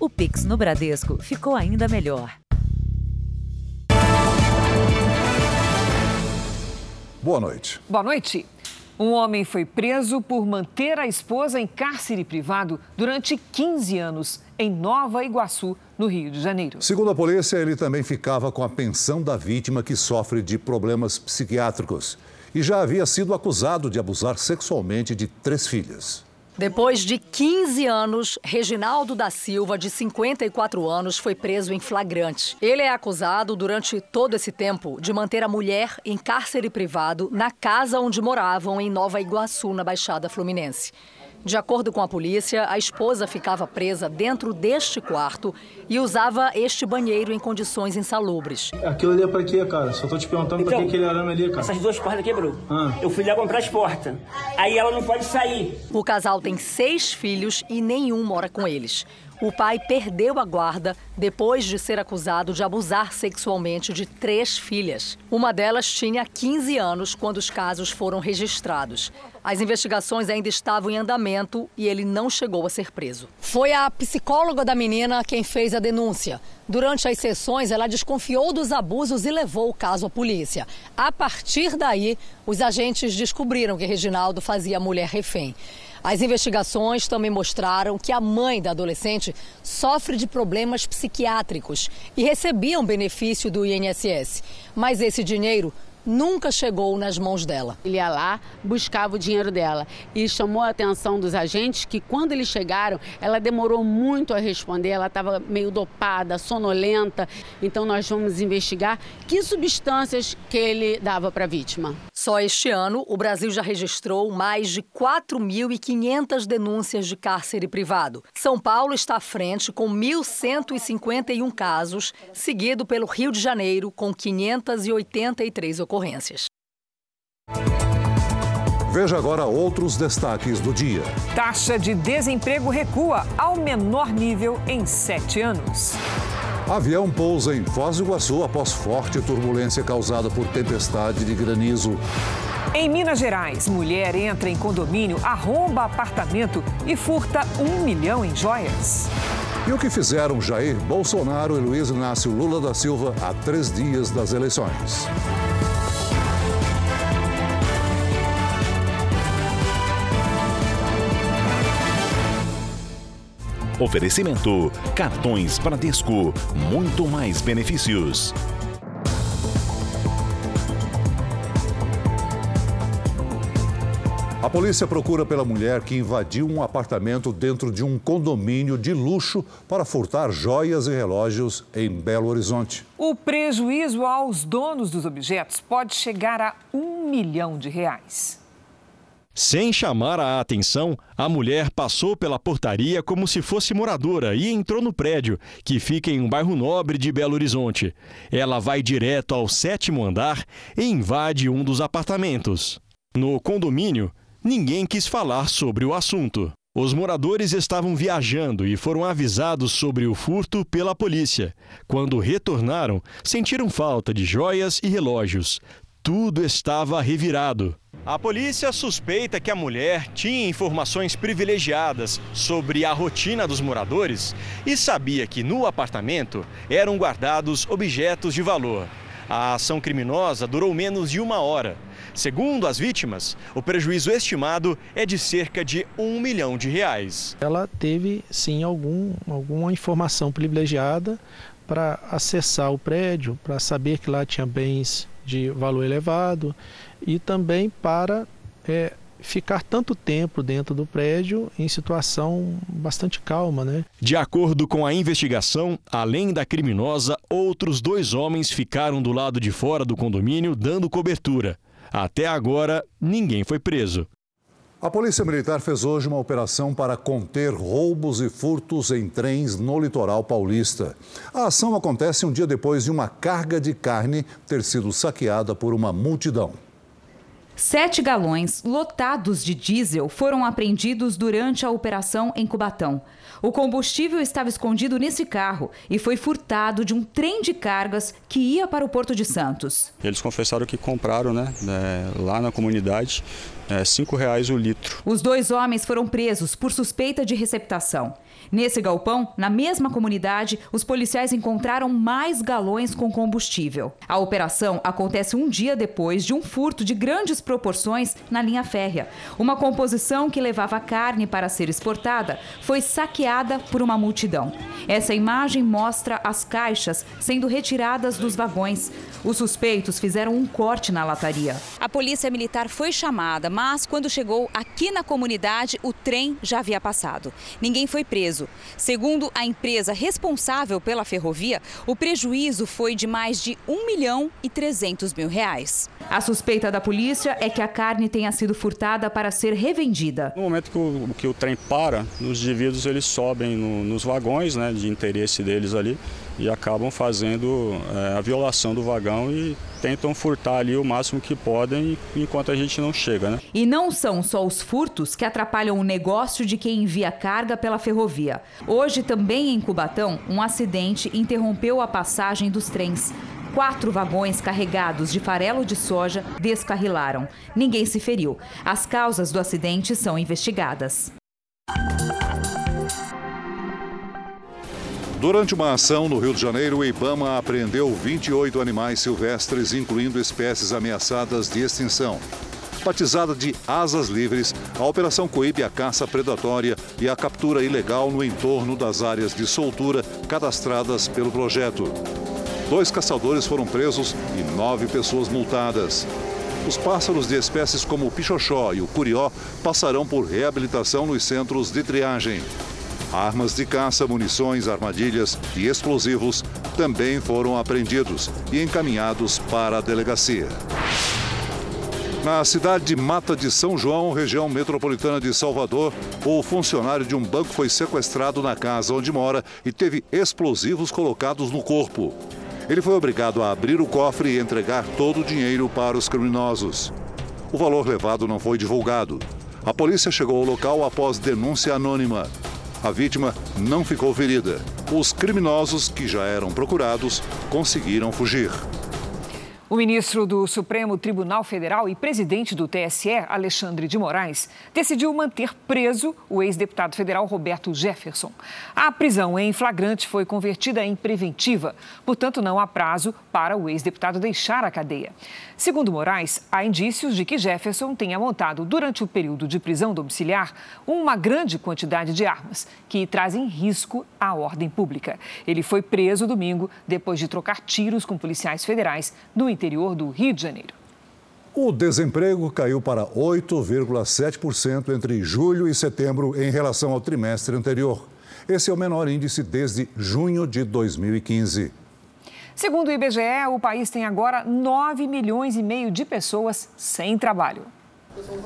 O Pix no Bradesco ficou ainda melhor. Boa noite. Boa noite. Um homem foi preso por manter a esposa em cárcere privado durante 15 anos em Nova Iguaçu, no Rio de Janeiro. Segundo a polícia, ele também ficava com a pensão da vítima que sofre de problemas psiquiátricos e já havia sido acusado de abusar sexualmente de três filhas. Depois de 15 anos, Reginaldo da Silva, de 54 anos, foi preso em flagrante. Ele é acusado, durante todo esse tempo, de manter a mulher em cárcere privado na casa onde moravam em Nova Iguaçu, na Baixada Fluminense. De acordo com a polícia, a esposa ficava presa dentro deste quarto e usava este banheiro em condições insalubres. Aquilo ali é pra quê, cara? Só tô te perguntando então, pra que aquele arame ali, cara. Essas duas portas quebrou. Ah. Eu fui lá comprar as portas. Aí ela não pode sair. O casal tem seis filhos e nenhum mora com eles. O pai perdeu a guarda depois de ser acusado de abusar sexualmente de três filhas. Uma delas tinha 15 anos quando os casos foram registrados. As investigações ainda estavam em andamento e ele não chegou a ser preso. Foi a psicóloga da menina quem fez a denúncia. Durante as sessões, ela desconfiou dos abusos e levou o caso à polícia. A partir daí, os agentes descobriram que Reginaldo fazia a mulher refém. As investigações também mostraram que a mãe da adolescente sofre de problemas psiquiátricos e recebia um benefício do INSS. Mas esse dinheiro nunca chegou nas mãos dela. Ele ia lá, buscava o dinheiro dela e chamou a atenção dos agentes que quando eles chegaram, ela demorou muito a responder, ela estava meio dopada, sonolenta. Então nós vamos investigar que substâncias que ele dava para a vítima. Só este ano, o Brasil já registrou mais de 4.500 denúncias de cárcere privado. São Paulo está à frente com 1.151 casos, seguido pelo Rio de Janeiro com 583 ocorrências ocorrências. Veja agora outros destaques do dia. Taxa de desemprego recua ao menor nível em sete anos. Avião pousa em Foz do Iguaçu após forte turbulência causada por tempestade de granizo. Em Minas Gerais, mulher entra em condomínio, arromba apartamento e furta um milhão em joias. E o que fizeram Jair Bolsonaro e Luiz Inácio Lula da Silva há três dias das eleições? Oferecimento: cartões Bradesco, muito mais benefícios. A polícia procura pela mulher que invadiu um apartamento dentro de um condomínio de luxo para furtar joias e relógios em Belo Horizonte. O prejuízo aos donos dos objetos pode chegar a um milhão de reais. Sem chamar a atenção, a mulher passou pela portaria como se fosse moradora e entrou no prédio, que fica em um bairro nobre de Belo Horizonte. Ela vai direto ao sétimo andar e invade um dos apartamentos. No condomínio, ninguém quis falar sobre o assunto. Os moradores estavam viajando e foram avisados sobre o furto pela polícia. Quando retornaram, sentiram falta de joias e relógios. Tudo estava revirado. A polícia suspeita que a mulher tinha informações privilegiadas sobre a rotina dos moradores e sabia que no apartamento eram guardados objetos de valor. A ação criminosa durou menos de uma hora. Segundo as vítimas, o prejuízo estimado é de cerca de um milhão de reais. Ela teve sim algum, alguma informação privilegiada para acessar o prédio, para saber que lá tinha bens de valor elevado e também para é, ficar tanto tempo dentro do prédio em situação bastante calma, né? De acordo com a investigação, além da criminosa, outros dois homens ficaram do lado de fora do condomínio dando cobertura. Até agora, ninguém foi preso. A Polícia Militar fez hoje uma operação para conter roubos e furtos em trens no litoral paulista. A ação acontece um dia depois de uma carga de carne ter sido saqueada por uma multidão. Sete galões lotados de diesel foram apreendidos durante a operação em Cubatão. O combustível estava escondido nesse carro e foi furtado de um trem de cargas que ia para o Porto de Santos. Eles confessaram que compraram né, é, lá na comunidade é, cinco reais o litro. Os dois homens foram presos por suspeita de receptação. Nesse galpão, na mesma comunidade, os policiais encontraram mais galões com combustível. A operação acontece um dia depois de um furto de grandes proporções na linha férrea. Uma composição que levava carne para ser exportada foi saqueada por uma multidão. Essa imagem mostra as caixas sendo retiradas dos vagões. Os suspeitos fizeram um corte na lataria. A polícia militar foi chamada, mas quando chegou aqui na comunidade, o trem já havia passado. Ninguém foi preso. Segundo a empresa responsável pela ferrovia, o prejuízo foi de mais de 1 milhão e 300 mil reais. A suspeita da polícia é que a carne tenha sido furtada para ser revendida. No momento que o, que o trem para, os indivíduos eles sobem no, nos vagões né, de interesse deles ali e acabam fazendo é, a violação do vagão e tentam furtar ali o máximo que podem enquanto a gente não chega, né? E não são só os furtos que atrapalham o negócio de quem envia carga pela ferrovia. Hoje, também em Cubatão, um acidente interrompeu a passagem dos trens. Quatro vagões carregados de farelo de soja descarrilaram. Ninguém se feriu. As causas do acidente são investigadas. Durante uma ação no Rio de Janeiro, o Ibama apreendeu 28 animais silvestres, incluindo espécies ameaçadas de extinção. Batizada de Asas Livres, a operação coíbe a caça predatória e a captura ilegal no entorno das áreas de soltura cadastradas pelo projeto. Dois caçadores foram presos e nove pessoas multadas. Os pássaros de espécies como o pichoxó e o curió passarão por reabilitação nos centros de triagem. Armas de caça, munições, armadilhas e explosivos também foram apreendidos e encaminhados para a delegacia. Na cidade de Mata de São João, região metropolitana de Salvador, o funcionário de um banco foi sequestrado na casa onde mora e teve explosivos colocados no corpo. Ele foi obrigado a abrir o cofre e entregar todo o dinheiro para os criminosos. O valor levado não foi divulgado. A polícia chegou ao local após denúncia anônima. A vítima não ficou ferida. Os criminosos, que já eram procurados, conseguiram fugir. O ministro do Supremo Tribunal Federal e presidente do TSE, Alexandre de Moraes, decidiu manter preso o ex-deputado federal Roberto Jefferson. A prisão em flagrante foi convertida em preventiva, portanto, não há prazo para o ex-deputado deixar a cadeia. Segundo Moraes, há indícios de que Jefferson tenha montado, durante o período de prisão domiciliar, uma grande quantidade de armas que trazem risco à ordem pública. Ele foi preso domingo depois de trocar tiros com policiais federais no interior do Rio de Janeiro. O desemprego caiu para 8,7% entre julho e setembro em relação ao trimestre anterior. Esse é o menor índice desde junho de 2015. Segundo o IBGE, o país tem agora 9 milhões e meio de pessoas sem trabalho.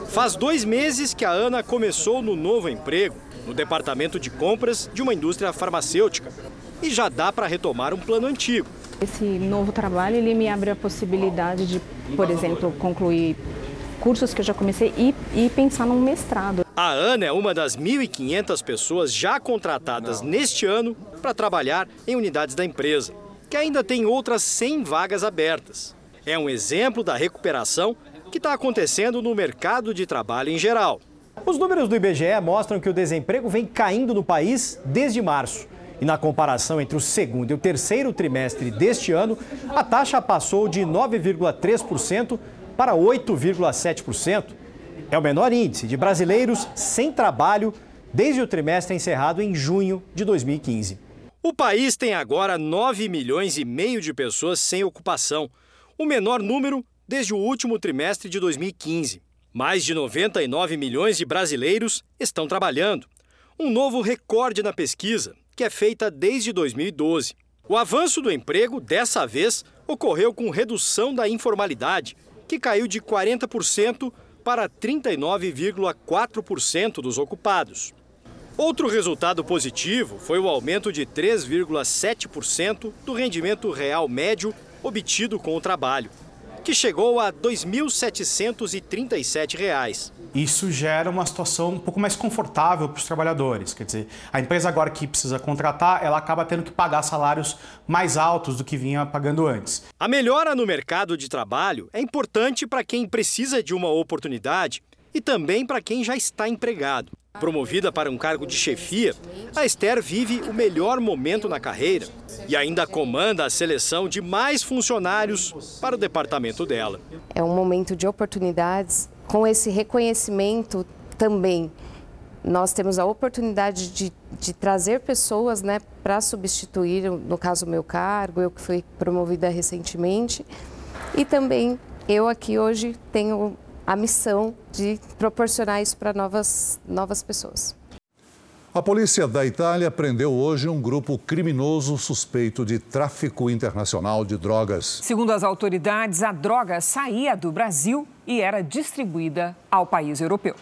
Faz dois meses que a Ana começou no novo emprego, no departamento de compras de uma indústria farmacêutica. E já dá para retomar um plano antigo. Esse novo trabalho ele me abre a possibilidade de, por exemplo, concluir cursos que eu já comecei e, e pensar num mestrado. A Ana é uma das 1.500 pessoas já contratadas neste ano para trabalhar em unidades da empresa que ainda tem outras 100 vagas abertas. É um exemplo da recuperação que está acontecendo no mercado de trabalho em geral. Os números do IBGE mostram que o desemprego vem caindo no país desde março. E na comparação entre o segundo e o terceiro trimestre deste ano, a taxa passou de 9,3% para 8,7%. É o menor índice de brasileiros sem trabalho desde o trimestre encerrado em junho de 2015. O país tem agora 9 milhões e meio de pessoas sem ocupação, o menor número desde o último trimestre de 2015. Mais de 99 milhões de brasileiros estão trabalhando, um novo recorde na pesquisa, que é feita desde 2012. O avanço do emprego, dessa vez, ocorreu com redução da informalidade, que caiu de 40% para 39,4% dos ocupados. Outro resultado positivo foi o aumento de 3,7% do rendimento real médio obtido com o trabalho, que chegou a R$ 2.737. Isso gera uma situação um pouco mais confortável para os trabalhadores. Quer dizer, a empresa agora que precisa contratar, ela acaba tendo que pagar salários mais altos do que vinha pagando antes. A melhora no mercado de trabalho é importante para quem precisa de uma oportunidade e também para quem já está empregado. Promovida para um cargo de chefia, a Esther vive o melhor momento na carreira e ainda comanda a seleção de mais funcionários para o departamento dela. É um momento de oportunidades, com esse reconhecimento também. Nós temos a oportunidade de, de trazer pessoas né, para substituir, no caso, o meu cargo, eu que fui promovida recentemente, e também eu aqui hoje tenho a missão de proporcionar isso para novas, novas pessoas. A polícia da Itália prendeu hoje um grupo criminoso suspeito de tráfico internacional de drogas. Segundo as autoridades, a droga saía do Brasil e era distribuída ao país europeu.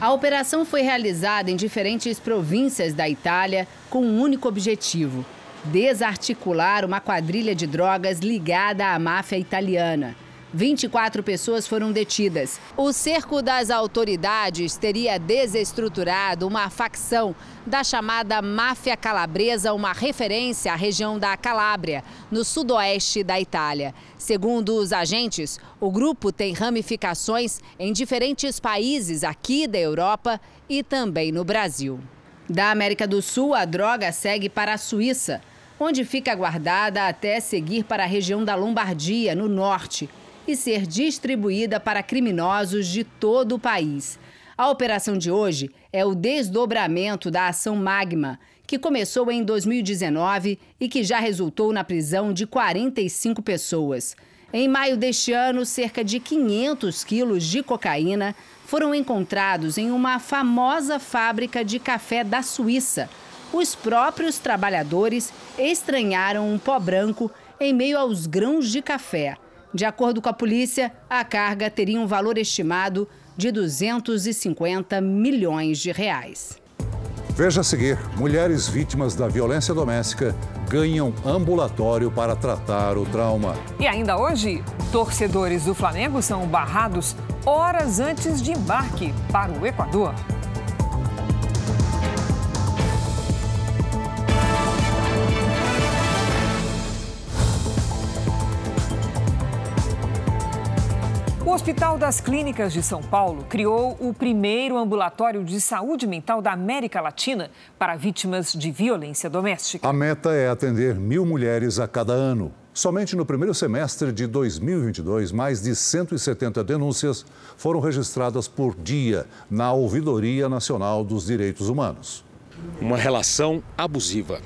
A operação foi realizada em diferentes províncias da Itália com um único objetivo: desarticular uma quadrilha de drogas ligada à máfia italiana. 24 pessoas foram detidas. O cerco das autoridades teria desestruturado uma facção da chamada Máfia Calabresa, uma referência à região da Calábria, no sudoeste da Itália. Segundo os agentes, o grupo tem ramificações em diferentes países aqui da Europa e também no Brasil. Da América do Sul, a droga segue para a Suíça, onde fica guardada até seguir para a região da Lombardia, no norte e ser distribuída para criminosos de todo o país. A operação de hoje é o desdobramento da ação Magma, que começou em 2019 e que já resultou na prisão de 45 pessoas. Em maio deste ano, cerca de 500 quilos de cocaína foram encontrados em uma famosa fábrica de café da Suíça. Os próprios trabalhadores estranharam um pó branco em meio aos grãos de café. De acordo com a polícia, a carga teria um valor estimado de 250 milhões de reais. Veja a seguir: mulheres vítimas da violência doméstica ganham ambulatório para tratar o trauma. E ainda hoje, torcedores do Flamengo são barrados horas antes de embarque para o Equador. O Hospital das Clínicas de São Paulo criou o primeiro ambulatório de saúde mental da América Latina para vítimas de violência doméstica. A meta é atender mil mulheres a cada ano. Somente no primeiro semestre de 2022, mais de 170 denúncias foram registradas por dia na Ouvidoria Nacional dos Direitos Humanos. Uma relação abusiva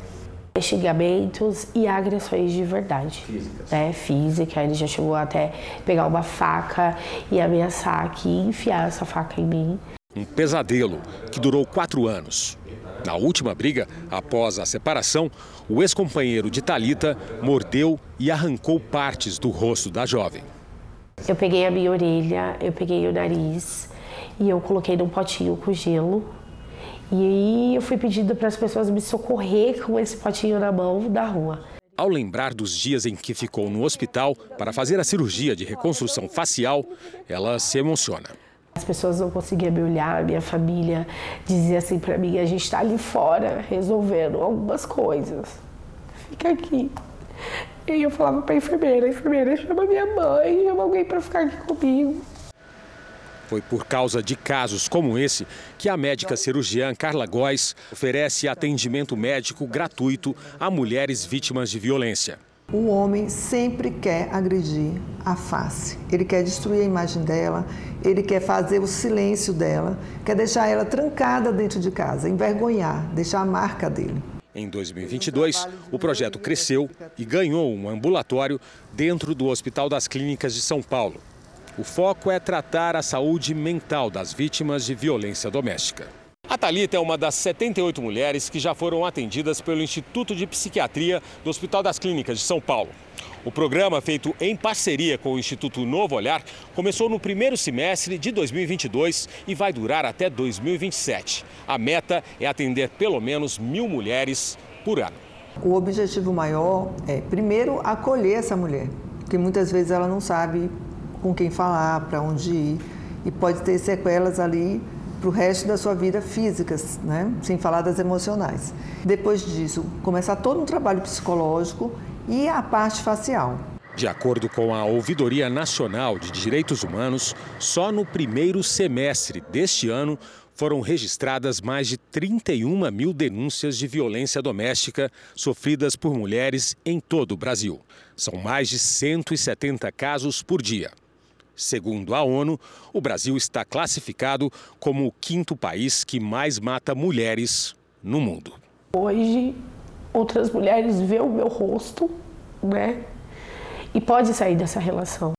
xingamentos e agressões de verdade. Física. Né? Física. Ele já chegou até pegar uma faca e ameaçar aqui, enfiar essa faca em mim. Um pesadelo que durou quatro anos. Na última briga, após a separação, o ex-companheiro de Talita mordeu e arrancou partes do rosto da jovem. Eu peguei a minha orelha, eu peguei o nariz e eu coloquei num potinho com gelo e aí eu fui pedindo para as pessoas me socorrer com esse potinho na mão da rua. Ao lembrar dos dias em que ficou no hospital para fazer a cirurgia de reconstrução facial, ela se emociona. As pessoas não conseguiam me olhar, minha família dizia assim para mim: a gente está ali fora resolvendo algumas coisas. Fica aqui. E eu falava para a enfermeira: a enfermeira chama minha mãe, chama alguém para ficar aqui comigo. Foi por causa de casos como esse que a médica cirurgiã Carla Góes oferece atendimento médico gratuito a mulheres vítimas de violência. O homem sempre quer agredir a face. Ele quer destruir a imagem dela, ele quer fazer o silêncio dela, quer deixar ela trancada dentro de casa, envergonhar, deixar a marca dele. Em 2022, o projeto cresceu e ganhou um ambulatório dentro do Hospital das Clínicas de São Paulo. O foco é tratar a saúde mental das vítimas de violência doméstica. A Thalita é uma das 78 mulheres que já foram atendidas pelo Instituto de Psiquiatria do Hospital das Clínicas de São Paulo. O programa, feito em parceria com o Instituto Novo Olhar, começou no primeiro semestre de 2022 e vai durar até 2027. A meta é atender pelo menos mil mulheres por ano. O objetivo maior é, primeiro, acolher essa mulher, porque muitas vezes ela não sabe com quem falar, para onde ir, e pode ter sequelas ali para o resto da sua vida físicas, né? sem falar das emocionais. Depois disso, começar todo um trabalho psicológico e a parte facial. De acordo com a Ouvidoria Nacional de Direitos Humanos, só no primeiro semestre deste ano foram registradas mais de 31 mil denúncias de violência doméstica sofridas por mulheres em todo o Brasil. São mais de 170 casos por dia. Segundo a ONU, o Brasil está classificado como o quinto país que mais mata mulheres no mundo. Hoje, outras mulheres vê o meu rosto, né? E pode sair dessa relação.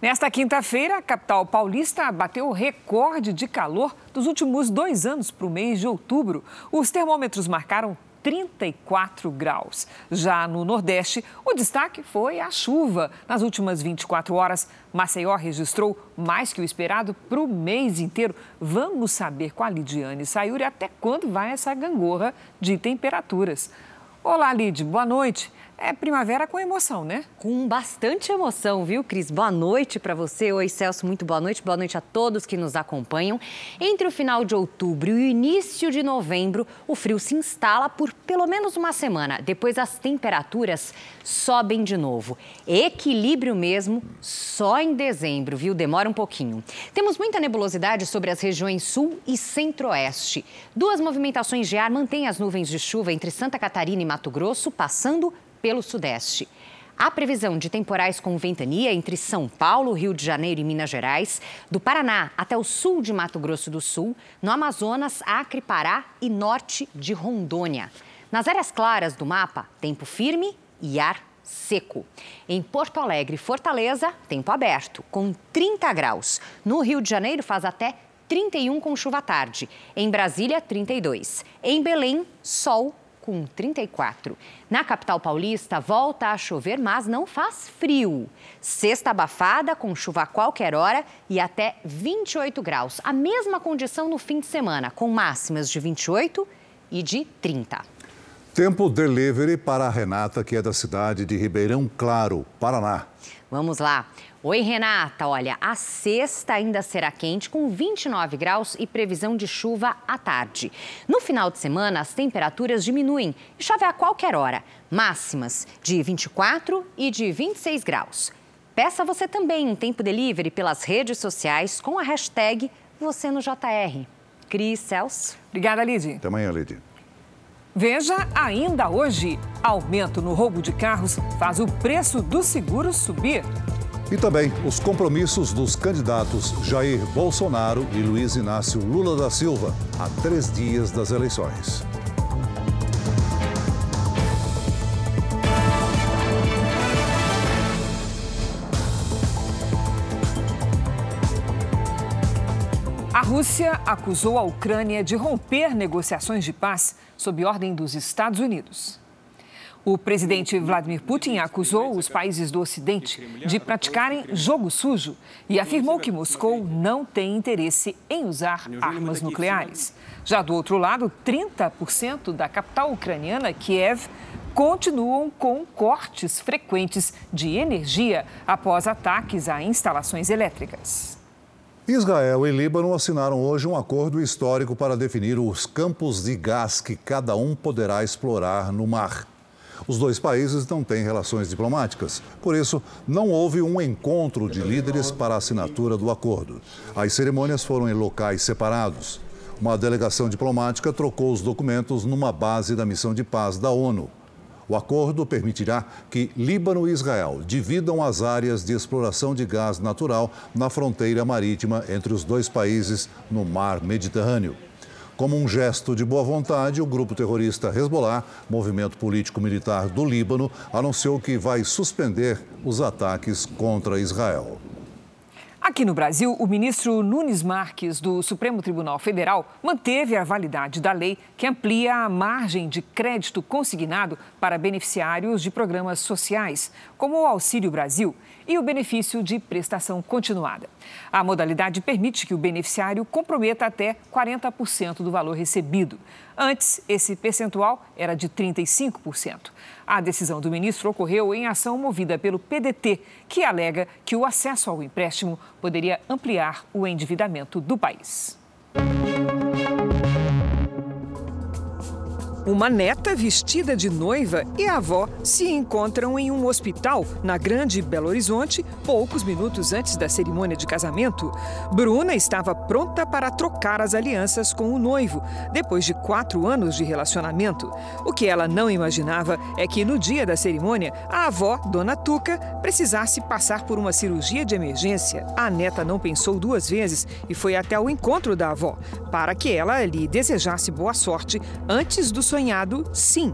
Nesta quinta-feira, a capital paulista bateu o recorde de calor dos últimos dois anos para o mês de outubro. Os termômetros marcaram 34 graus. Já no Nordeste, o destaque foi a chuva. Nas últimas 24 horas, Maceió registrou mais que o esperado para o mês inteiro. Vamos saber com a Lidiane Sayuri até quando vai essa gangorra de temperaturas. Olá, Lid, boa noite. É primavera com emoção, né? Com bastante emoção, viu, Cris? Boa noite para você. Oi, Celso, muito boa noite. Boa noite a todos que nos acompanham. Entre o final de outubro e o início de novembro, o frio se instala por pelo menos uma semana. Depois as temperaturas sobem de novo. Equilíbrio mesmo só em dezembro, viu? Demora um pouquinho. Temos muita nebulosidade sobre as regiões sul e centro-oeste. Duas movimentações de ar mantêm as nuvens de chuva entre Santa Catarina e Mato Grosso, passando pelo Sudeste. Há previsão de temporais com ventania entre São Paulo, Rio de Janeiro e Minas Gerais, do Paraná até o sul de Mato Grosso do Sul, no Amazonas, Acre, Pará e norte de Rondônia. Nas áreas claras do mapa, tempo firme e ar seco. Em Porto Alegre Fortaleza, tempo aberto, com 30 graus. No Rio de Janeiro, faz até 31 com chuva à tarde. Em Brasília, 32. Em Belém, sol com 34. Na capital paulista, volta a chover, mas não faz frio. Sexta abafada, com chuva a qualquer hora e até 28 graus. A mesma condição no fim de semana, com máximas de 28 e de 30. Tempo delivery para a Renata, que é da cidade de Ribeirão Claro, Paraná. Vamos lá. Oi, Renata. Olha, a sexta ainda será quente, com 29 graus e previsão de chuva à tarde. No final de semana, as temperaturas diminuem e chove a qualquer hora. Máximas de 24 e de 26 graus. Peça você também um tempo delivery pelas redes sociais com a hashtag você no JR. Cris Celso. Obrigada, Lidy. Até amanhã, Lidy. Veja ainda hoje: aumento no roubo de carros faz o preço do seguro subir. E também os compromissos dos candidatos Jair Bolsonaro e Luiz Inácio Lula da Silva a três dias das eleições. A Rússia acusou a Ucrânia de romper negociações de paz sob ordem dos Estados Unidos. O presidente Vladimir Putin acusou os países do Ocidente de praticarem jogo sujo e afirmou que Moscou não tem interesse em usar armas nucleares. Já do outro lado, 30% da capital ucraniana, Kiev, continuam com cortes frequentes de energia após ataques a instalações elétricas. Israel e Líbano assinaram hoje um acordo histórico para definir os campos de gás que cada um poderá explorar no mar. Os dois países não têm relações diplomáticas, por isso, não houve um encontro de líderes para a assinatura do acordo. As cerimônias foram em locais separados. Uma delegação diplomática trocou os documentos numa base da missão de paz da ONU. O acordo permitirá que Líbano e Israel dividam as áreas de exploração de gás natural na fronteira marítima entre os dois países no mar Mediterrâneo. Como um gesto de boa vontade, o grupo terrorista Hezbollah, movimento político-militar do Líbano, anunciou que vai suspender os ataques contra Israel. Aqui no Brasil, o ministro Nunes Marques, do Supremo Tribunal Federal, manteve a validade da lei que amplia a margem de crédito consignado para beneficiários de programas sociais, como o Auxílio Brasil e o benefício de prestação continuada. A modalidade permite que o beneficiário comprometa até 40% do valor recebido. Antes, esse percentual era de 35%. A decisão do ministro ocorreu em ação movida pelo PDT, que alega que o acesso ao empréstimo poderia ampliar o endividamento do país. Uma neta vestida de noiva e a avó se encontram em um hospital na Grande Belo Horizonte, poucos minutos antes da cerimônia de casamento. Bruna estava pronta para trocar as alianças com o noivo, depois de quatro anos de relacionamento. O que ela não imaginava é que no dia da cerimônia, a avó, Dona Tuca, precisasse passar por uma cirurgia de emergência. A neta não pensou duas vezes e foi até o encontro da avó, para que ela lhe desejasse boa sorte antes do sonhado sim.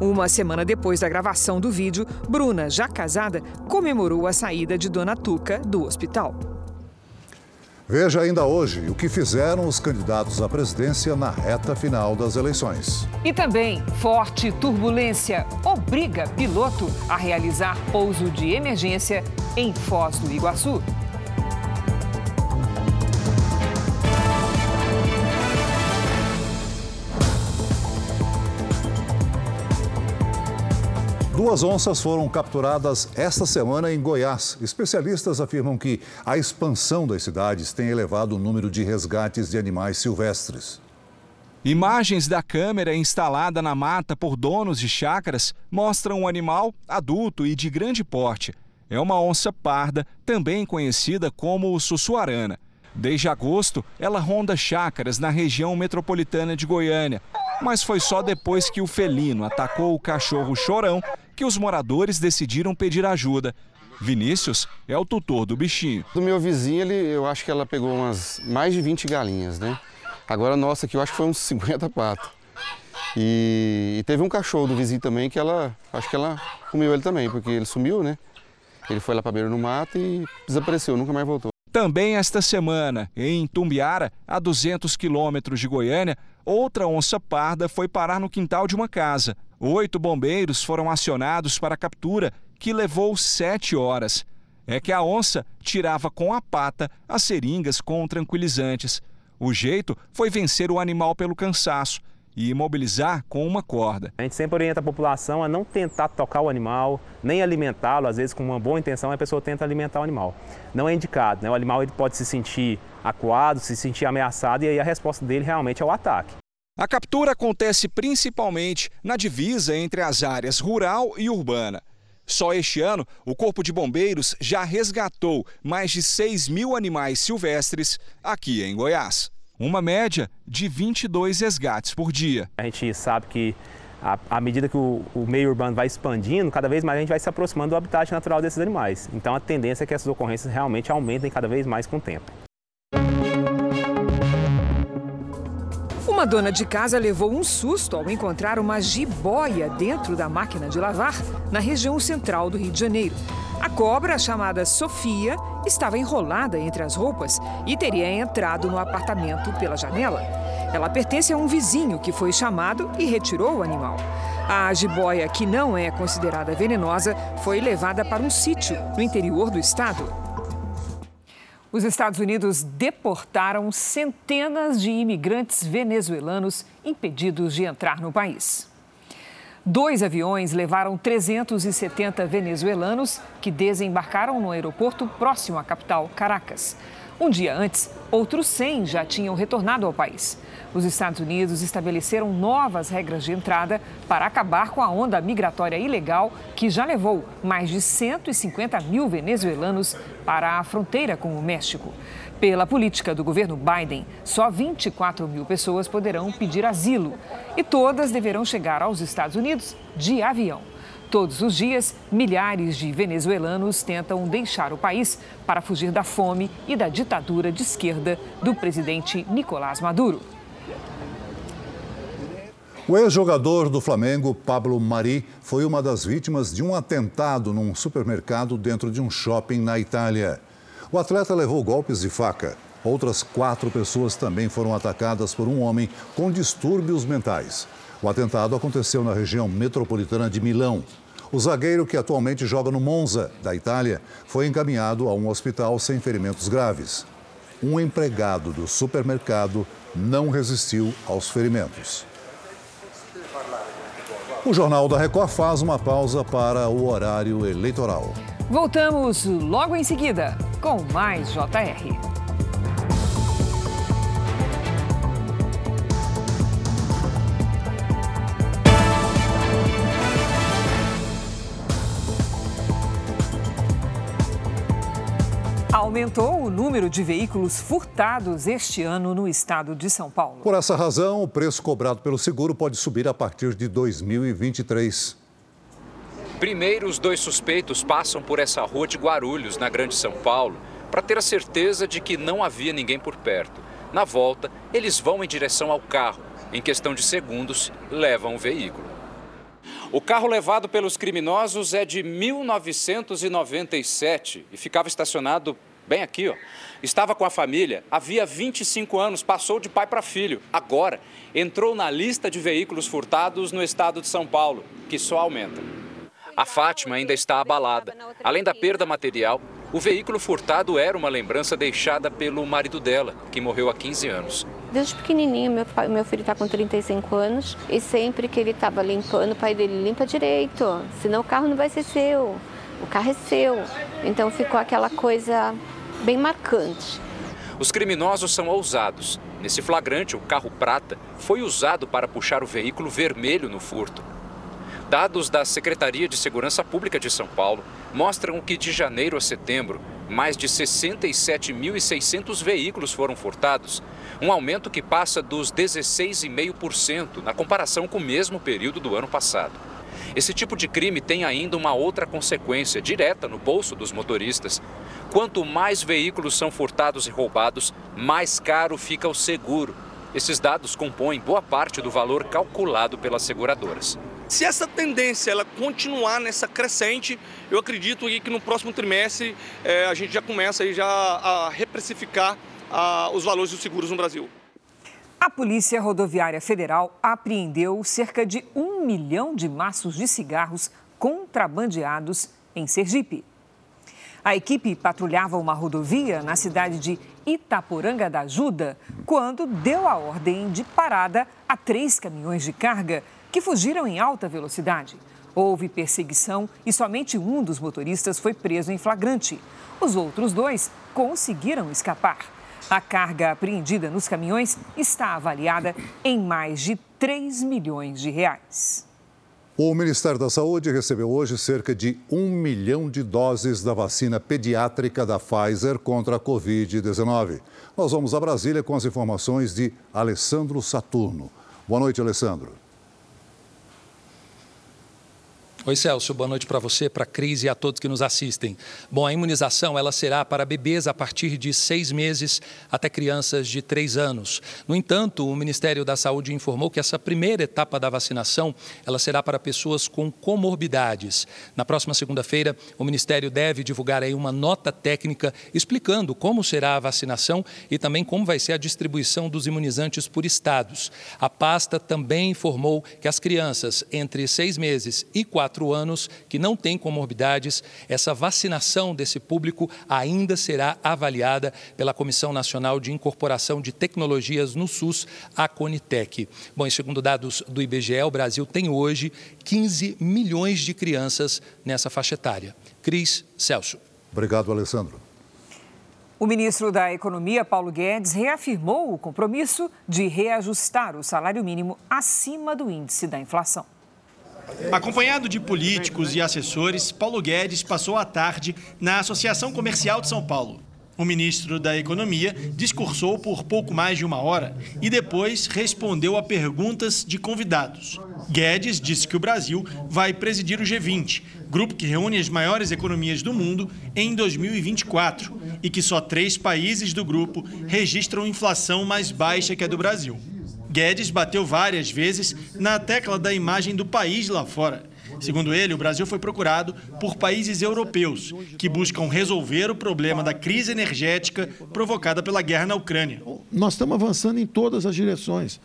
Uma semana depois da gravação do vídeo, Bruna, já casada, comemorou a saída de Dona Tuca do hospital. Veja ainda hoje o que fizeram os candidatos à presidência na reta final das eleições. E também, forte turbulência obriga piloto a realizar pouso de emergência em Foz do Iguaçu. Duas onças foram capturadas esta semana em Goiás. Especialistas afirmam que a expansão das cidades tem elevado o número de resgates de animais silvestres. Imagens da câmera instalada na mata por donos de chácaras mostram um animal adulto e de grande porte. É uma onça parda, também conhecida como sussuarana. Desde agosto, ela ronda chácaras na região metropolitana de Goiânia. Mas foi só depois que o felino atacou o cachorro chorão que os moradores decidiram pedir ajuda. Vinícius é o tutor do bichinho. Do meu vizinho, ele, eu acho que ela pegou umas mais de 20 galinhas, né? Agora, nossa, aqui eu acho que foi uns 50 patos. E, e, teve um cachorro do vizinho também que ela, acho que ela comeu ele também, porque ele sumiu, né? Ele foi lá para beira no mato e desapareceu, nunca mais voltou. Também esta semana, em Tumbiara, a 200 quilômetros de Goiânia, outra onça parda foi parar no quintal de uma casa. Oito bombeiros foram acionados para a captura, que levou sete horas. É que a onça tirava com a pata as seringas com tranquilizantes. O jeito foi vencer o animal pelo cansaço e imobilizar com uma corda. A gente sempre orienta a população a não tentar tocar o animal, nem alimentá-lo. Às vezes, com uma boa intenção, a pessoa tenta alimentar o animal. Não é indicado, né? O animal ele pode se sentir acuado, se sentir ameaçado e aí a resposta dele realmente é o ataque. A captura acontece principalmente na divisa entre as áreas rural e urbana. Só este ano, o Corpo de Bombeiros já resgatou mais de 6 mil animais silvestres aqui em Goiás. Uma média de 22 resgates por dia. A gente sabe que à medida que o, o, meio urbano vai expandindo, cada vez mais a gente vai se aproximando do habitat natural desses animais. Então a tendência é que essas ocorrências realmente aumentem cada vez mais com o tempo. Uma dona de casa levou um susto ao encontrar uma jiboia dentro da máquina de lavar na região central do Rio de Janeiro. A cobra, chamada Sofia, estava enrolada entre as roupas e teria entrado no apartamento pela janela. Ela pertence a um vizinho que foi chamado e retirou o animal. A jiboia, que não é considerada venenosa, foi levada para um sítio no interior do estado. Os Estados Unidos deportaram centenas de imigrantes venezuelanos impedidos de entrar no país. Dois aviões levaram 370 venezuelanos que desembarcaram no aeroporto próximo à capital, Caracas. Um dia antes, outros 100 já tinham retornado ao país. Os Estados Unidos estabeleceram novas regras de entrada para acabar com a onda migratória ilegal que já levou mais de 150 mil venezuelanos para a fronteira com o México. Pela política do governo Biden, só 24 mil pessoas poderão pedir asilo e todas deverão chegar aos Estados Unidos de avião. Todos os dias, milhares de venezuelanos tentam deixar o país para fugir da fome e da ditadura de esquerda do presidente Nicolás Maduro. O ex-jogador do Flamengo, Pablo Mari, foi uma das vítimas de um atentado num supermercado dentro de um shopping na Itália. O atleta levou golpes de faca. Outras quatro pessoas também foram atacadas por um homem com distúrbios mentais. O atentado aconteceu na região metropolitana de Milão. O zagueiro, que atualmente joga no Monza, da Itália, foi encaminhado a um hospital sem ferimentos graves. Um empregado do supermercado não resistiu aos ferimentos. O Jornal da Record faz uma pausa para o horário eleitoral. Voltamos logo em seguida com mais JR. Aumentou o número de veículos furtados este ano no estado de São Paulo. Por essa razão, o preço cobrado pelo seguro pode subir a partir de 2023. Primeiro, os dois suspeitos passam por essa rua de Guarulhos, na Grande São Paulo, para ter a certeza de que não havia ninguém por perto. Na volta, eles vão em direção ao carro. Em questão de segundos, levam o veículo. O carro levado pelos criminosos é de 1997 e ficava estacionado bem aqui, ó. Estava com a família, havia 25 anos, passou de pai para filho. Agora, entrou na lista de veículos furtados no estado de São Paulo, que só aumenta. A Fátima ainda está abalada. Além da perda material, o veículo furtado era uma lembrança deixada pelo marido dela, que morreu há 15 anos. Desde pequenininho, meu, pai, meu filho está com 35 anos e sempre que ele estava limpando, o pai dele limpa direito, senão o carro não vai ser seu, o carro é seu. Então ficou aquela coisa bem marcante. Os criminosos são ousados. Nesse flagrante, o carro prata foi usado para puxar o veículo vermelho no furto. Dados da Secretaria de Segurança Pública de São Paulo mostram que de janeiro a setembro, mais de 67.600 veículos foram furtados, um aumento que passa dos 16,5% na comparação com o mesmo período do ano passado. Esse tipo de crime tem ainda uma outra consequência direta no bolso dos motoristas. Quanto mais veículos são furtados e roubados, mais caro fica o seguro. Esses dados compõem boa parte do valor calculado pelas seguradoras. Se essa tendência ela continuar nessa crescente, eu acredito que no próximo trimestre é, a gente já começa aí já a reprecificar a, os valores dos seguros no Brasil. A Polícia Rodoviária Federal apreendeu cerca de um milhão de maços de cigarros contrabandeados em Sergipe. A equipe patrulhava uma rodovia na cidade de Itaporanga da Ajuda quando deu a ordem de parada a três caminhões de carga que fugiram em alta velocidade. Houve perseguição e somente um dos motoristas foi preso em flagrante. Os outros dois conseguiram escapar. A carga apreendida nos caminhões está avaliada em mais de 3 milhões de reais. O Ministério da Saúde recebeu hoje cerca de um milhão de doses da vacina pediátrica da Pfizer contra a Covid-19. Nós vamos a Brasília com as informações de Alessandro Saturno. Boa noite, Alessandro. Oi, Celso, boa noite para você, para a Cris e a todos que nos assistem. Bom, a imunização ela será para bebês a partir de seis meses até crianças de três anos. No entanto, o Ministério da Saúde informou que essa primeira etapa da vacinação ela será para pessoas com comorbidades. Na próxima segunda-feira, o Ministério deve divulgar aí uma nota técnica explicando como será a vacinação e também como vai ser a distribuição dos imunizantes por estados. A pasta também informou que as crianças entre seis meses e quatro quatro anos que não têm comorbidades, essa vacinação desse público ainda será avaliada pela Comissão Nacional de Incorporação de Tecnologias no SUS, a Conitec. Bom, e segundo dados do IBGE, o Brasil tem hoje 15 milhões de crianças nessa faixa etária. Cris Celso. Obrigado, Alessandro. O ministro da Economia, Paulo Guedes, reafirmou o compromisso de reajustar o salário mínimo acima do índice da inflação. Acompanhado de políticos e assessores, Paulo Guedes passou a tarde na Associação Comercial de São Paulo. O ministro da Economia discursou por pouco mais de uma hora e depois respondeu a perguntas de convidados. Guedes disse que o Brasil vai presidir o G20, grupo que reúne as maiores economias do mundo, em 2024 e que só três países do grupo registram inflação mais baixa que a do Brasil. Guedes bateu várias vezes na tecla da imagem do país lá fora. Segundo ele, o Brasil foi procurado por países europeus que buscam resolver o problema da crise energética provocada pela guerra na Ucrânia. Nós estamos avançando em todas as direções.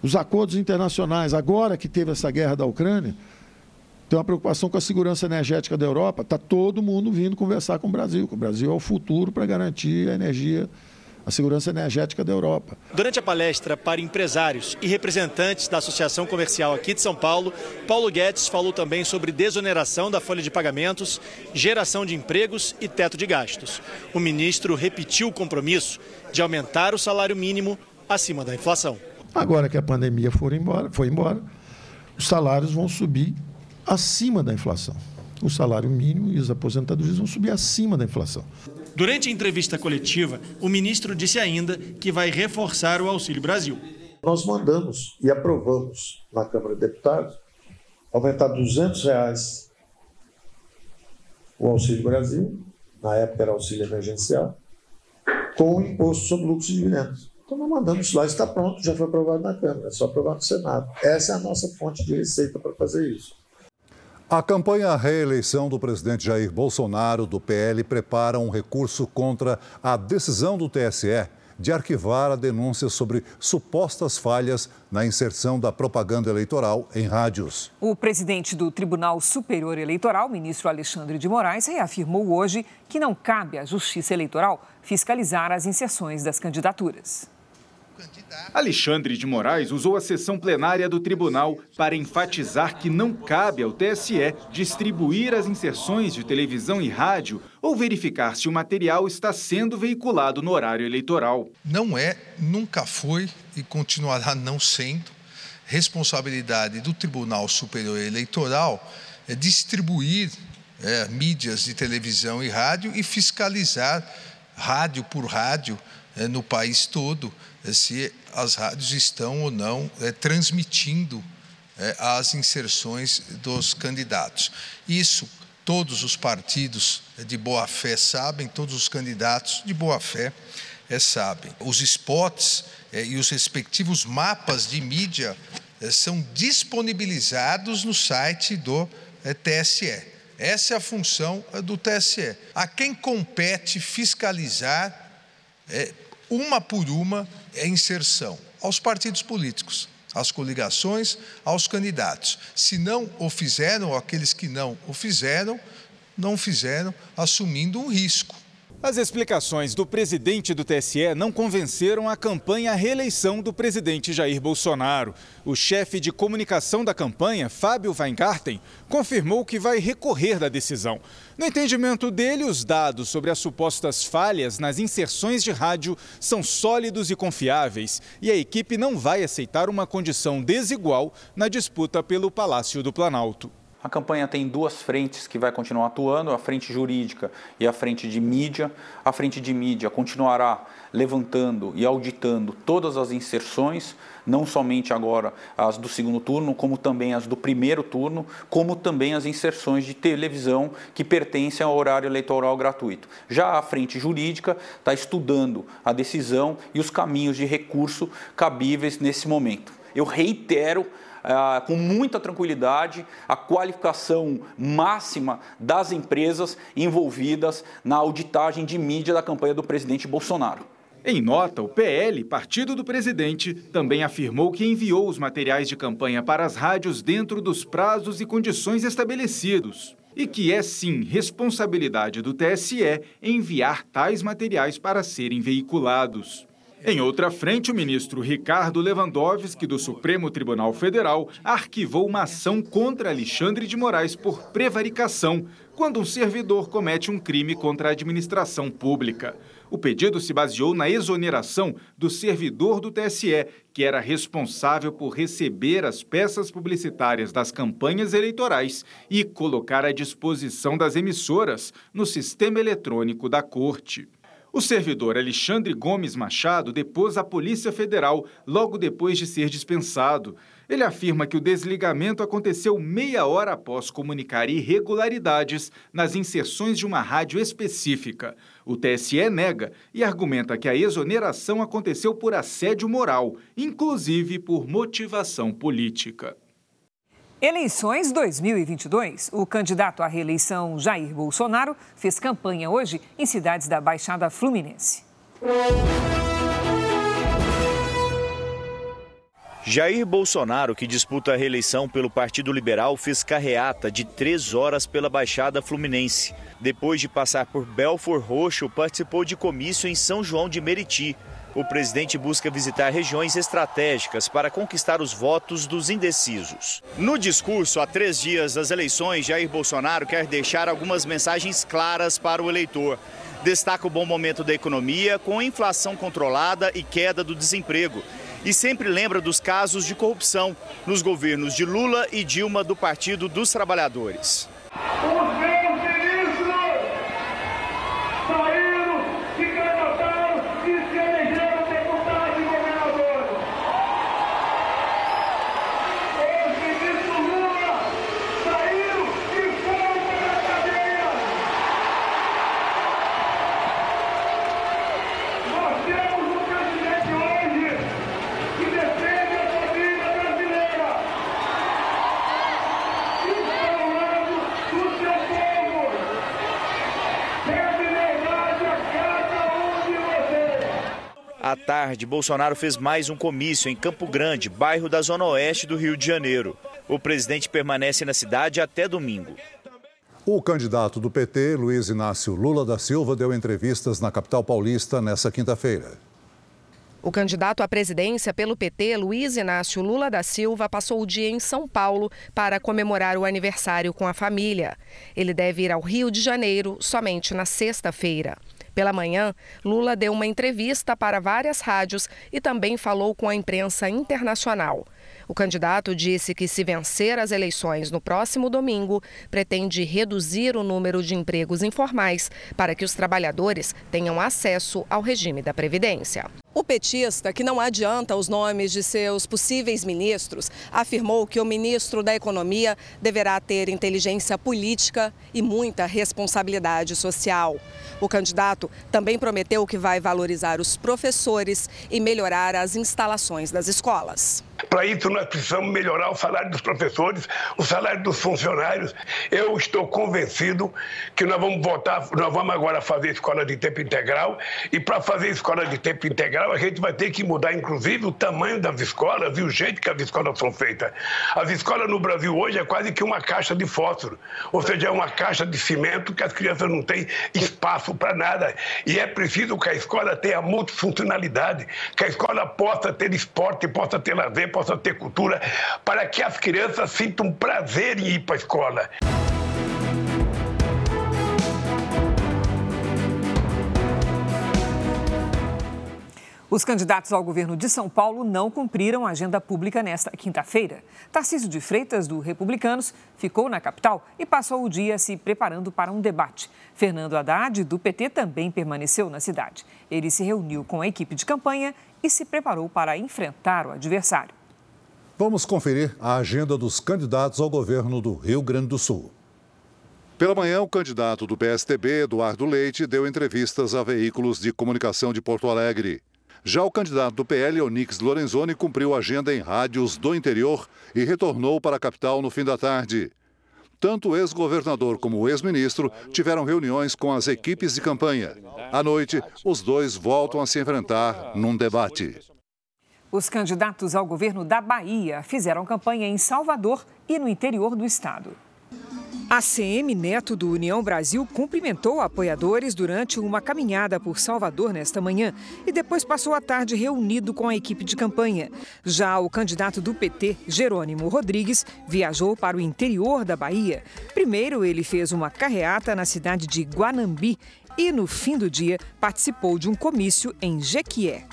Os acordos internacionais, agora que teve essa guerra da Ucrânia, tem uma preocupação com a segurança energética da Europa. Está todo mundo vindo conversar com o Brasil. O Brasil é o futuro para garantir a energia a segurança energética da Europa. Durante a palestra para empresários e representantes da Associação Comercial aqui de São Paulo, Paulo Guedes falou também sobre desoneração da folha de pagamentos, geração de empregos e teto de gastos. O ministro repetiu o compromisso de aumentar o salário mínimo acima da inflação. Agora que a pandemia for embora, foi embora, os salários vão subir acima da inflação. o salário mínimo e as aposentadorias vão subir acima da inflação. Durante a entrevista coletiva, o ministro disse ainda que vai reforçar o Auxílio Brasil. Nós mandamos e aprovamos na Câmara de Deputados aumentar 200 reais o Auxílio Brasil, na época era auxílio emergencial, com o imposto sobre lucros e dividendos. Então nós mandamos lá, está pronto, já foi aprovado na Câmara, é só aprovar no Senado. Essa é a nossa fonte de receita para fazer isso. A campanha à reeleição do presidente Jair Bolsonaro, do PL, prepara um recurso contra a decisão do TSE de arquivar a denúncia sobre supostas falhas na inserção da propaganda eleitoral em rádios. O presidente do Tribunal Superior Eleitoral, ministro Alexandre de Moraes, reafirmou hoje que não cabe à Justiça Eleitoral fiscalizar as inserções das candidaturas. Alexandre de Moraes usou a sessão plenária do tribunal para enfatizar que não cabe ao TSE distribuir as inserções de televisão e rádio ou verificar se o material está sendo veiculado no horário eleitoral. Não é, nunca foi e continuará não sendo responsabilidade do Tribunal Superior Eleitoral é distribuir é, mídias de televisão e rádio e fiscalizar rádio por rádio é, no país todo se as rádios estão ou não é, transmitindo é, as inserções dos candidatos. Isso todos os partidos de boa fé sabem, todos os candidatos de boa fé é, sabem. Os spots é, e os respectivos mapas de mídia é, são disponibilizados no site do é, TSE. Essa é a função é, do TSE. A quem compete fiscalizar uma por uma é inserção aos partidos políticos, às coligações, aos candidatos. Se não o fizeram, ou aqueles que não o fizeram, não fizeram, assumindo um risco. As explicações do presidente do TSE não convenceram a campanha à reeleição do presidente Jair Bolsonaro. O chefe de comunicação da campanha, Fábio Weingarten, confirmou que vai recorrer da decisão. No entendimento dele, os dados sobre as supostas falhas nas inserções de rádio são sólidos e confiáveis e a equipe não vai aceitar uma condição desigual na disputa pelo Palácio do Planalto. A campanha tem duas frentes que vai continuar atuando, a frente jurídica e a frente de mídia. A frente de mídia continuará levantando e auditando todas as inserções, não somente agora as do segundo turno, como também as do primeiro turno, como também as inserções de televisão que pertencem ao horário eleitoral gratuito. Já a frente jurídica está estudando a decisão e os caminhos de recurso cabíveis nesse momento. Eu reitero ah, com muita tranquilidade a qualificação máxima das empresas envolvidas na auditagem de mídia da campanha do presidente Bolsonaro. Em nota, o PL, partido do presidente, também afirmou que enviou os materiais de campanha para as rádios dentro dos prazos e condições estabelecidos e que é sim responsabilidade do TSE enviar tais materiais para serem veiculados. Em outra frente, o ministro Ricardo Lewandowski, do Supremo Tribunal Federal, arquivou uma ação contra Alexandre de Moraes por prevaricação, quando um servidor comete um crime contra a administração pública. O pedido se baseou na exoneração do servidor do TSE, que era responsável por receber as peças publicitárias das campanhas eleitorais e colocar à disposição das emissoras no sistema eletrônico da Corte. O servidor Alexandre Gomes Machado depôs a Polícia Federal logo depois de ser dispensado. Ele afirma que o desligamento aconteceu meia hora após comunicar irregularidades nas inserções de uma rádio específica. O TSE nega e argumenta que a exoneração aconteceu por assédio moral, inclusive por motivação política. Eleições 2022. O candidato à reeleição Jair Bolsonaro fez campanha hoje em cidades da Baixada Fluminense. Jair Bolsonaro, que disputa a reeleição pelo Partido Liberal, fez carreata de três horas pela Baixada Fluminense. Depois de passar por Belfor Roxo, participou de comício em São João de Meriti o presidente busca visitar regiões estratégicas para conquistar os votos dos indecisos. No discurso, há três dias das eleições, Jair Bolsonaro quer deixar algumas mensagens claras para o eleitor. Destaca o bom momento da economia, com inflação controlada e queda do desemprego. E sempre lembra dos casos de corrupção nos governos de Lula e Dilma do Partido dos Trabalhadores. Tarde, Bolsonaro fez mais um comício em Campo Grande, bairro da Zona Oeste do Rio de Janeiro. O presidente permanece na cidade até domingo. O candidato do PT, Luiz Inácio Lula da Silva, deu entrevistas na capital paulista nesta quinta-feira. O candidato à presidência pelo PT, Luiz Inácio Lula da Silva, passou o dia em São Paulo para comemorar o aniversário com a família. Ele deve ir ao Rio de Janeiro somente na sexta-feira. Pela manhã, Lula deu uma entrevista para várias rádios e também falou com a imprensa internacional. O candidato disse que, se vencer as eleições no próximo domingo, pretende reduzir o número de empregos informais para que os trabalhadores tenham acesso ao regime da Previdência. O petista, que não adianta os nomes de seus possíveis ministros, afirmou que o ministro da Economia deverá ter inteligência política e muita responsabilidade social. O candidato também prometeu que vai valorizar os professores e melhorar as instalações das escolas. Para isso, nós precisamos melhorar o salário dos professores, o salário dos funcionários. Eu estou convencido que nós vamos votar, nós vamos agora fazer escola de tempo integral. E para fazer escola de tempo integral, a gente vai ter que mudar, inclusive, o tamanho das escolas e o jeito que as escolas são feitas. As escolas no Brasil hoje é quase que uma caixa de fósforo, ou seja, é uma caixa de cimento que as crianças não têm espaço para nada. E é preciso que a escola tenha multifuncionalidade, que a escola possa ter esporte, possa ter lazer possa ter cultura, para que as crianças sintam prazer em ir para a escola. Os candidatos ao governo de São Paulo não cumpriram a agenda pública nesta quinta-feira. Tarcísio de Freitas, do Republicanos, ficou na capital e passou o dia se preparando para um debate. Fernando Haddad, do PT, também permaneceu na cidade. Ele se reuniu com a equipe de campanha e se preparou para enfrentar o adversário. Vamos conferir a agenda dos candidatos ao governo do Rio Grande do Sul. Pela manhã, o candidato do PSTB, Eduardo Leite, deu entrevistas a veículos de comunicação de Porto Alegre. Já o candidato do PL, Onix Lorenzoni, cumpriu agenda em rádios do interior e retornou para a capital no fim da tarde. Tanto o ex-governador como o ex-ministro tiveram reuniões com as equipes de campanha. À noite, os dois voltam a se enfrentar num debate. Os candidatos ao governo da Bahia fizeram campanha em Salvador e no interior do estado. A CM Neto do União Brasil cumprimentou apoiadores durante uma caminhada por Salvador nesta manhã e depois passou a tarde reunido com a equipe de campanha. Já o candidato do PT, Jerônimo Rodrigues, viajou para o interior da Bahia. Primeiro, ele fez uma carreata na cidade de Guanambi e, no fim do dia, participou de um comício em Jequié.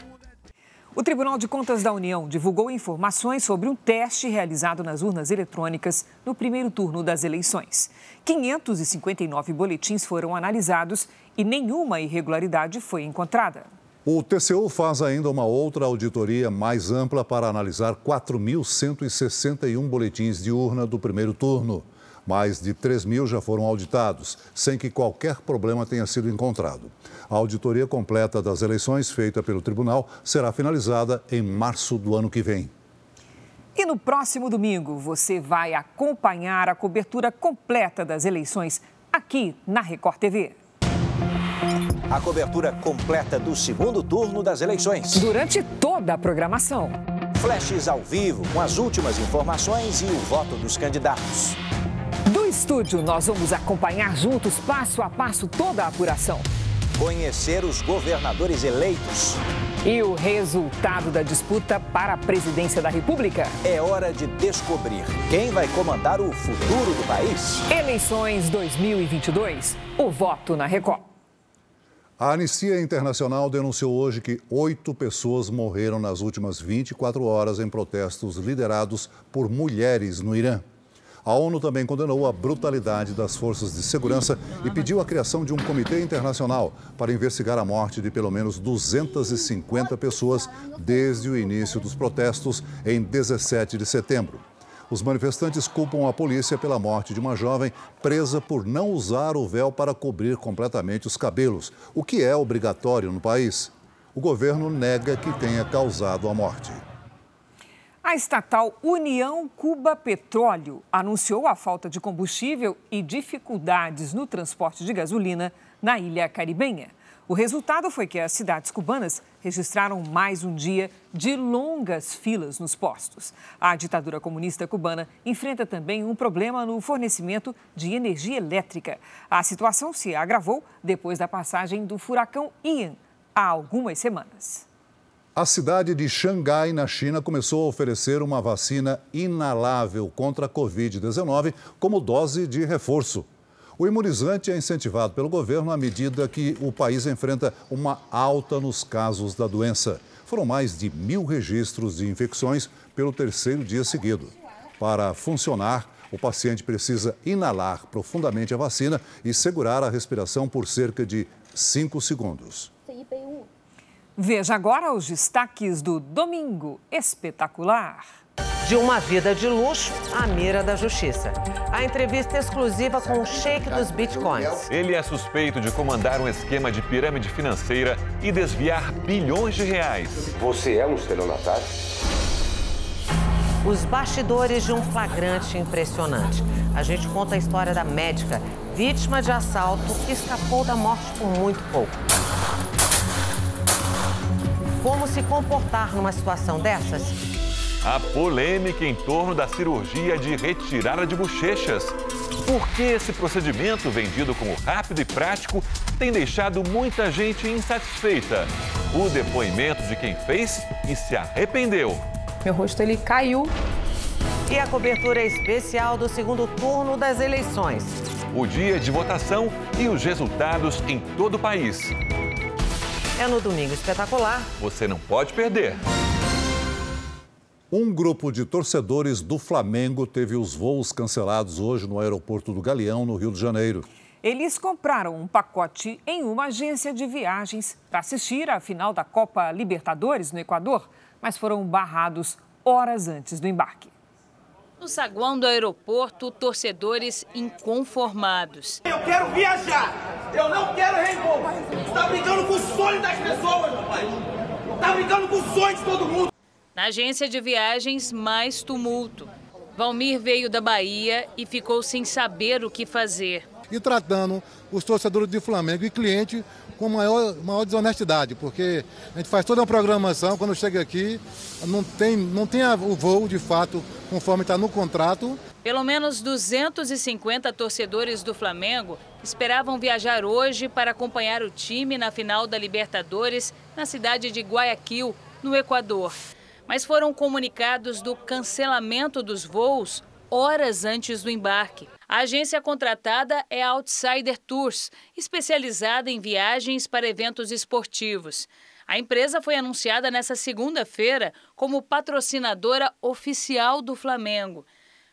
O Tribunal de Contas da União divulgou informações sobre um teste realizado nas urnas eletrônicas no primeiro turno das eleições. 559 boletins foram analisados e nenhuma irregularidade foi encontrada. O TCU faz ainda uma outra auditoria mais ampla para analisar 4.161 boletins de urna do primeiro turno. Mais de 3 mil já foram auditados, sem que qualquer problema tenha sido encontrado. A auditoria completa das eleições, feita pelo tribunal, será finalizada em março do ano que vem. E no próximo domingo, você vai acompanhar a cobertura completa das eleições aqui na Record TV. A cobertura completa do segundo turno das eleições. Durante toda a programação. Flashes ao vivo com as últimas informações e o voto dos candidatos. Estúdio, nós vamos acompanhar juntos, passo a passo, toda a apuração. Conhecer os governadores eleitos. E o resultado da disputa para a presidência da República? É hora de descobrir quem vai comandar o futuro do país. Eleições 2022. O voto na Record. A Anistia Internacional denunciou hoje que oito pessoas morreram nas últimas 24 horas em protestos liderados por mulheres no Irã. A ONU também condenou a brutalidade das forças de segurança e pediu a criação de um comitê internacional para investigar a morte de pelo menos 250 pessoas desde o início dos protestos em 17 de setembro. Os manifestantes culpam a polícia pela morte de uma jovem presa por não usar o véu para cobrir completamente os cabelos, o que é obrigatório no país. O governo nega que tenha causado a morte. A estatal União Cuba Petróleo anunciou a falta de combustível e dificuldades no transporte de gasolina na ilha caribenha. O resultado foi que as cidades cubanas registraram mais um dia de longas filas nos postos. A ditadura comunista cubana enfrenta também um problema no fornecimento de energia elétrica. A situação se agravou depois da passagem do furacão Ian há algumas semanas. A cidade de Xangai, na China, começou a oferecer uma vacina inalável contra a Covid-19 como dose de reforço. O imunizante é incentivado pelo governo à medida que o país enfrenta uma alta nos casos da doença. Foram mais de mil registros de infecções pelo terceiro dia seguido. Para funcionar, o paciente precisa inalar profundamente a vacina e segurar a respiração por cerca de cinco segundos. Veja agora os destaques do Domingo Espetacular. De uma vida de luxo à mira da justiça. A entrevista exclusiva com o sheik dos bitcoins. Ele é suspeito de comandar um esquema de pirâmide financeira e desviar bilhões de reais. Você é um estelionatário? Os bastidores de um flagrante impressionante. A gente conta a história da médica, vítima de assalto, que escapou da morte por muito pouco. Como se comportar numa situação dessas? A polêmica em torno da cirurgia de retirada de bochechas. Por que esse procedimento, vendido como rápido e prático, tem deixado muita gente insatisfeita? O depoimento de quem fez e se arrependeu. Meu rosto ele caiu. E a cobertura especial do segundo turno das eleições. O dia de votação e os resultados em todo o país. É no Domingo Espetacular. Você não pode perder. Um grupo de torcedores do Flamengo teve os voos cancelados hoje no aeroporto do Galeão, no Rio de Janeiro. Eles compraram um pacote em uma agência de viagens para assistir à final da Copa Libertadores no Equador, mas foram barrados horas antes do embarque. No saguão do aeroporto, torcedores inconformados. Eu quero viajar, eu não quero reembolso. Está brincando com o sonho das pessoas, rapaz. Está brincando com o sonho de todo mundo. Na agência de viagens, mais tumulto. Valmir veio da Bahia e ficou sem saber o que fazer. E tratando os torcedores de Flamengo e cliente com maior, maior desonestidade, porque a gente faz toda uma programação, quando chega aqui, não tem, não tem o voo de fato conforme está no contrato. Pelo menos 250 torcedores do Flamengo esperavam viajar hoje para acompanhar o time na final da Libertadores na cidade de Guayaquil, no Equador mas foram comunicados do cancelamento dos voos horas antes do embarque. A agência contratada é a Outsider Tours, especializada em viagens para eventos esportivos. A empresa foi anunciada nesta segunda-feira como patrocinadora oficial do Flamengo.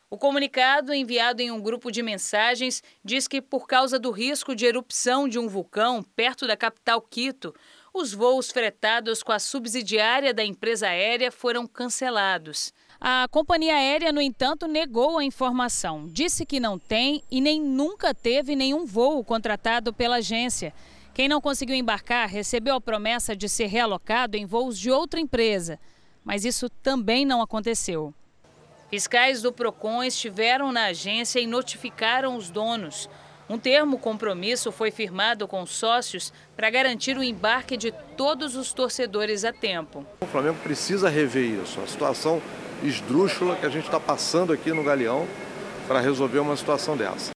O comunicado, enviado em um grupo de mensagens, diz que, por causa do risco de erupção de um vulcão perto da capital Quito, os voos fretados com a subsidiária da empresa aérea foram cancelados. A companhia aérea, no entanto, negou a informação. Disse que não tem e nem nunca teve nenhum voo contratado pela agência. Quem não conseguiu embarcar recebeu a promessa de ser realocado em voos de outra empresa. Mas isso também não aconteceu. Fiscais do PROCON estiveram na agência e notificaram os donos. Um termo compromisso foi firmado com sócios para garantir o embarque de todos os torcedores a tempo. O Flamengo precisa rever isso, a situação esdrúxula que a gente está passando aqui no Galeão para resolver uma situação dessa.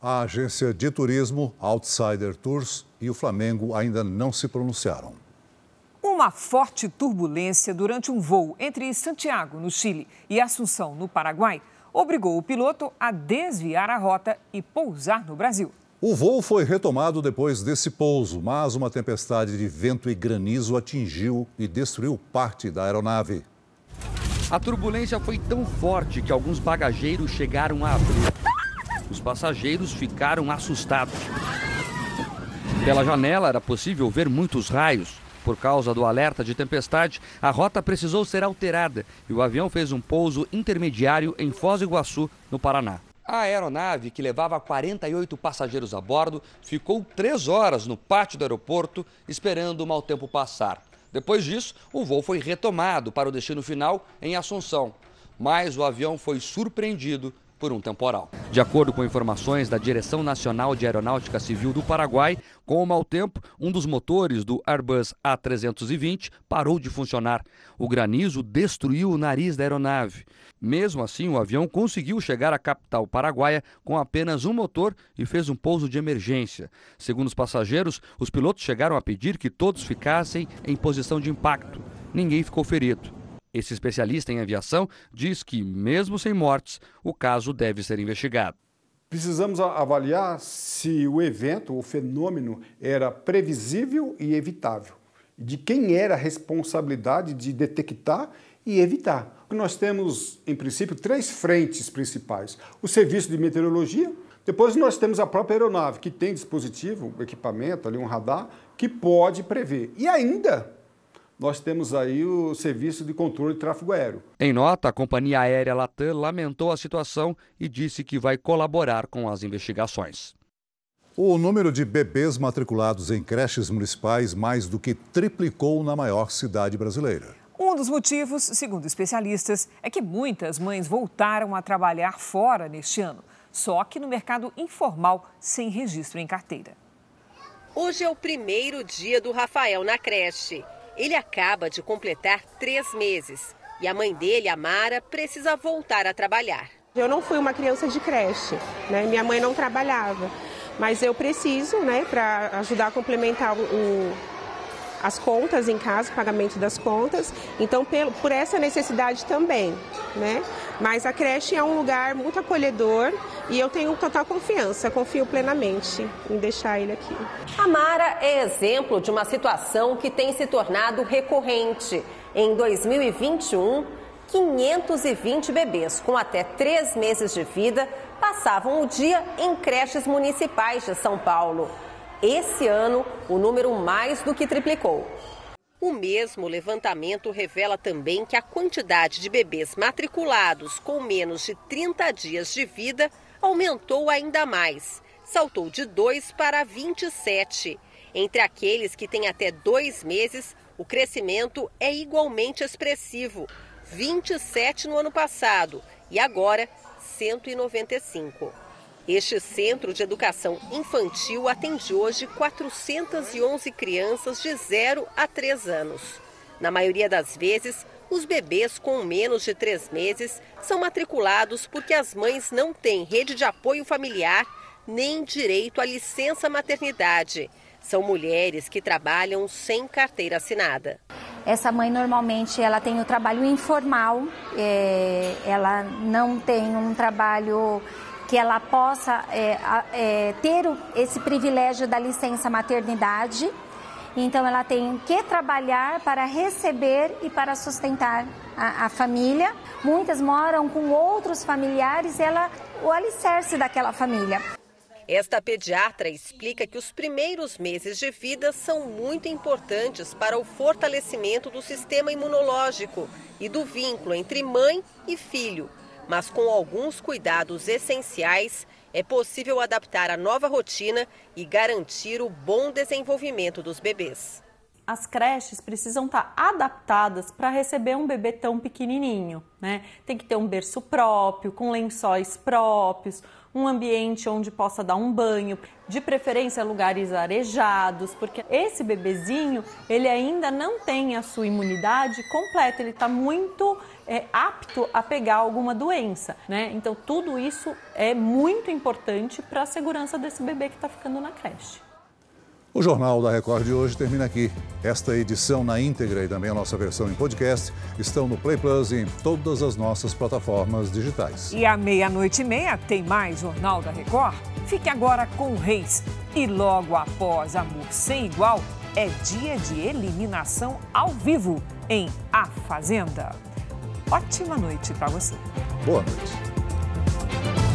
A agência de turismo Outsider Tours e o Flamengo ainda não se pronunciaram. Uma forte turbulência durante um voo entre Santiago, no Chile, e Assunção, no Paraguai, obrigou o piloto a desviar a rota e pousar no Brasil. O voo foi retomado depois desse pouso, mas uma tempestade de vento e granizo atingiu e destruiu parte da aeronave. A turbulência foi tão forte que alguns bagageiros chegaram a abrir. Os passageiros ficaram assustados. Pela janela era possível ver muitos raios. Por causa do alerta de tempestade, a rota precisou ser alterada e o avião fez um pouso intermediário em Foz do Iguaçu, no Paraná. A aeronave, que levava 48 passageiros a bordo, ficou três horas no pátio do aeroporto esperando o mau tempo passar. Depois disso, o voo foi retomado para o destino final em Assunção. Mas o avião foi surpreendido por um temporal. De acordo com informações da Direção Nacional de Aeronáutica Civil do Paraguai, com o mau tempo, um dos motores do Airbus A320 parou de funcionar. O granizo destruiu o nariz da aeronave. Mesmo assim, o avião conseguiu chegar à capital paraguaia com apenas um motor e fez um pouso de emergência. Segundo os passageiros, os pilotos chegaram a pedir que todos ficassem em posição de impacto. Ninguém ficou ferido. Esse especialista em aviação diz que, mesmo sem mortes, o caso deve ser investigado. Precisamos avaliar se o evento, o fenômeno, era previsível e evitável. De quem era a responsabilidade de detectar e evitar. Nós temos, em princípio, três frentes principais: o serviço de meteorologia, depois nós temos a própria aeronave, que tem dispositivo, equipamento, ali um radar, que pode prever. E ainda nós temos aí o serviço de controle de tráfego aéreo. Em nota, a companhia aérea Latam lamentou a situação e disse que vai colaborar com as investigações. O número de bebês matriculados em creches municipais mais do que triplicou na maior cidade brasileira. Um dos motivos, segundo especialistas, é que muitas mães voltaram a trabalhar fora neste ano, só que no mercado informal, sem registro em carteira. Hoje é o primeiro dia do Rafael na creche. Ele acaba de completar três meses e a mãe dele, a Mara, precisa voltar a trabalhar. Eu não fui uma criança de creche, né? Minha mãe não trabalhava, mas eu preciso, né, para ajudar a complementar o, as contas em casa, o pagamento das contas. Então, pelo, por essa necessidade também, né? Mas a creche é um lugar muito acolhedor e eu tenho total confiança, confio plenamente em deixar ele aqui. A Mara é exemplo de uma situação que tem se tornado recorrente. Em 2021, 520 bebês com até três meses de vida passavam o dia em creches municipais de São Paulo. Esse ano, o número mais do que triplicou. O mesmo levantamento revela também que a quantidade de bebês matriculados com menos de 30 dias de vida aumentou ainda mais. Saltou de 2 para 27. Entre aqueles que têm até dois meses, o crescimento é igualmente expressivo: 27 no ano passado e agora 195. Este centro de educação infantil atende hoje 411 crianças de 0 a 3 anos. Na maioria das vezes, os bebês com menos de 3 meses são matriculados porque as mães não têm rede de apoio familiar nem direito à licença maternidade. São mulheres que trabalham sem carteira assinada. Essa mãe normalmente ela tem o trabalho informal, é, ela não tem um trabalho que ela possa é, é, ter esse privilégio da licença maternidade. Então, ela tem que trabalhar para receber e para sustentar a, a família. Muitas moram com outros familiares ela o alicerce daquela família. Esta pediatra explica que os primeiros meses de vida são muito importantes para o fortalecimento do sistema imunológico e do vínculo entre mãe e filho mas com alguns cuidados essenciais é possível adaptar a nova rotina e garantir o bom desenvolvimento dos bebês. As creches precisam estar adaptadas para receber um bebê tão pequenininho, né? Tem que ter um berço próprio, com lençóis próprios, um ambiente onde possa dar um banho, de preferência lugares arejados, porque esse bebezinho ele ainda não tem a sua imunidade completa, ele está muito é, apto a pegar alguma doença, né? Então tudo isso é muito importante para a segurança desse bebê que está ficando na creche. O Jornal da Record de hoje termina aqui. Esta edição na íntegra e também a nossa versão em podcast estão no Play Plus e em todas as nossas plataformas digitais. E à meia-noite e meia tem mais Jornal da Record? Fique agora com o Reis. E logo após Amor Sem Igual, é dia de eliminação ao vivo em A Fazenda. Ótima noite para você. Boa noite.